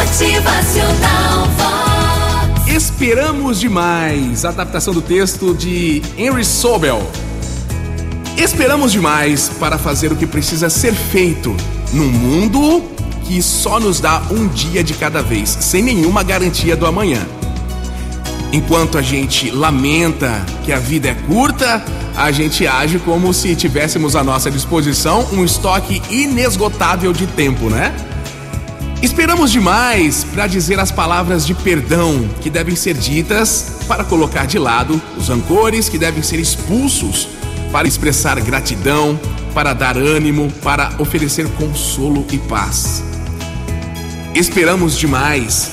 Motivacional Vox. Esperamos demais. Adaptação do texto de Henry Sobel. Esperamos demais para fazer o que precisa ser feito num mundo que só nos dá um dia de cada vez, sem nenhuma garantia do amanhã. Enquanto a gente lamenta que a vida é curta, a gente age como se tivéssemos à nossa disposição um estoque inesgotável de tempo, né? Esperamos demais para dizer as palavras de perdão que devem ser ditas para colocar de lado os rancores que devem ser expulsos, para expressar gratidão, para dar ânimo, para oferecer consolo e paz. Esperamos demais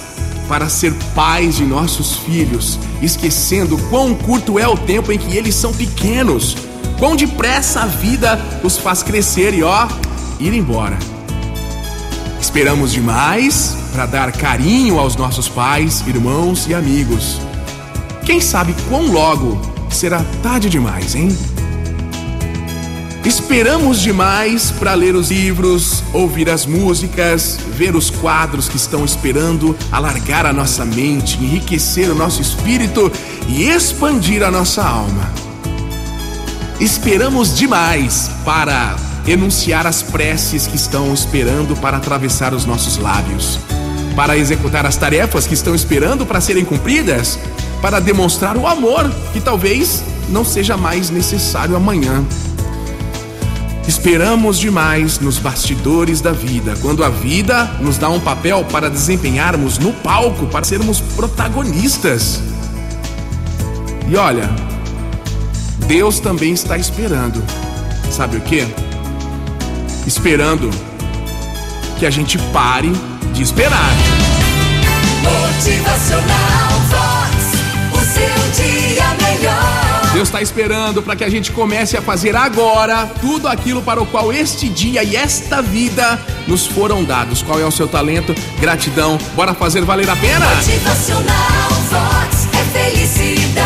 para ser pais de nossos filhos, esquecendo quão curto é o tempo em que eles são pequenos, quão depressa a vida os faz crescer e ó, ir embora. Esperamos demais para dar carinho aos nossos pais, irmãos e amigos. Quem sabe quão logo será tarde demais, hein? Esperamos demais para ler os livros, ouvir as músicas, ver os quadros que estão esperando alargar a nossa mente, enriquecer o nosso espírito e expandir a nossa alma. Esperamos demais para enunciar as preces que estão esperando para atravessar os nossos lábios, para executar as tarefas que estão esperando para serem cumpridas, para demonstrar o amor que talvez não seja mais necessário amanhã. Esperamos demais nos bastidores da vida, quando a vida nos dá um papel para desempenharmos no palco, para sermos protagonistas. E olha, Deus também está esperando. Sabe o que? Esperando que a gente pare de esperar. Motivacional Vox. O seu dia melhor. Deus está esperando para que a gente comece a fazer agora tudo aquilo para o qual este dia e esta vida nos foram dados. Qual é o seu talento? Gratidão. Bora fazer valer a pena? Motivacional Vox. É felicidade,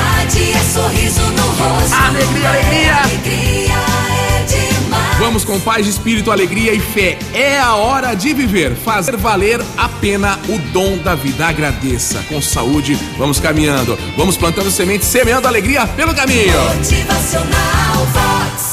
Vamos com paz, espírito, alegria e fé. É a hora de viver, fazer valer a pena o dom da vida. Agradeça. Com saúde, vamos caminhando. Vamos plantando sementes, semeando alegria pelo caminho. Motivacional Vox.